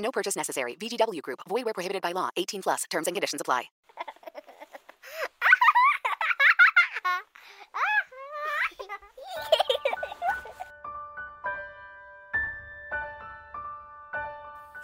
No purchase necessary. VGW Group. Void where prohibited by law. 18 plus. Terms and conditions apply.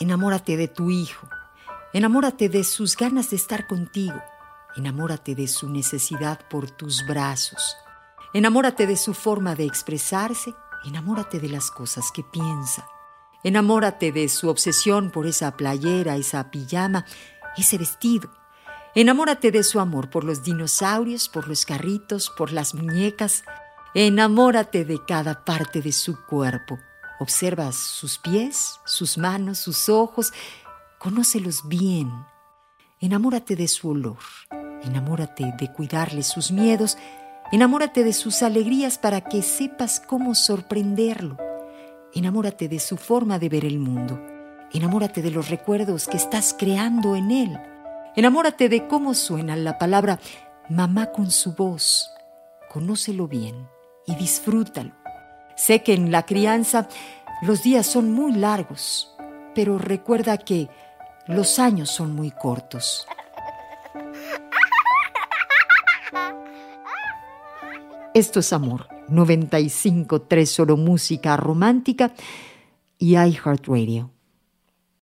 Enamórate de tu hijo. Enamórate de sus ganas de estar contigo. Enamórate de su necesidad por tus brazos. Enamórate de su forma de expresarse. Enamórate de las cosas que piensa. Enamórate de su obsesión por esa playera, esa pijama, ese vestido. Enamórate de su amor por los dinosaurios, por los carritos, por las muñecas. Enamórate de cada parte de su cuerpo. Observas sus pies, sus manos, sus ojos. Conócelos bien. Enamórate de su olor. Enamórate de cuidarle sus miedos. Enamórate de sus alegrías para que sepas cómo sorprenderlo. Enamórate de su forma de ver el mundo. Enamórate de los recuerdos que estás creando en él. Enamórate de cómo suena la palabra mamá con su voz. Conócelo bien y disfrútalo. Sé que en la crianza los días son muy largos, pero recuerda que los años son muy cortos. Esto es Amor 95.3 solo música romántica y iHeartRadio.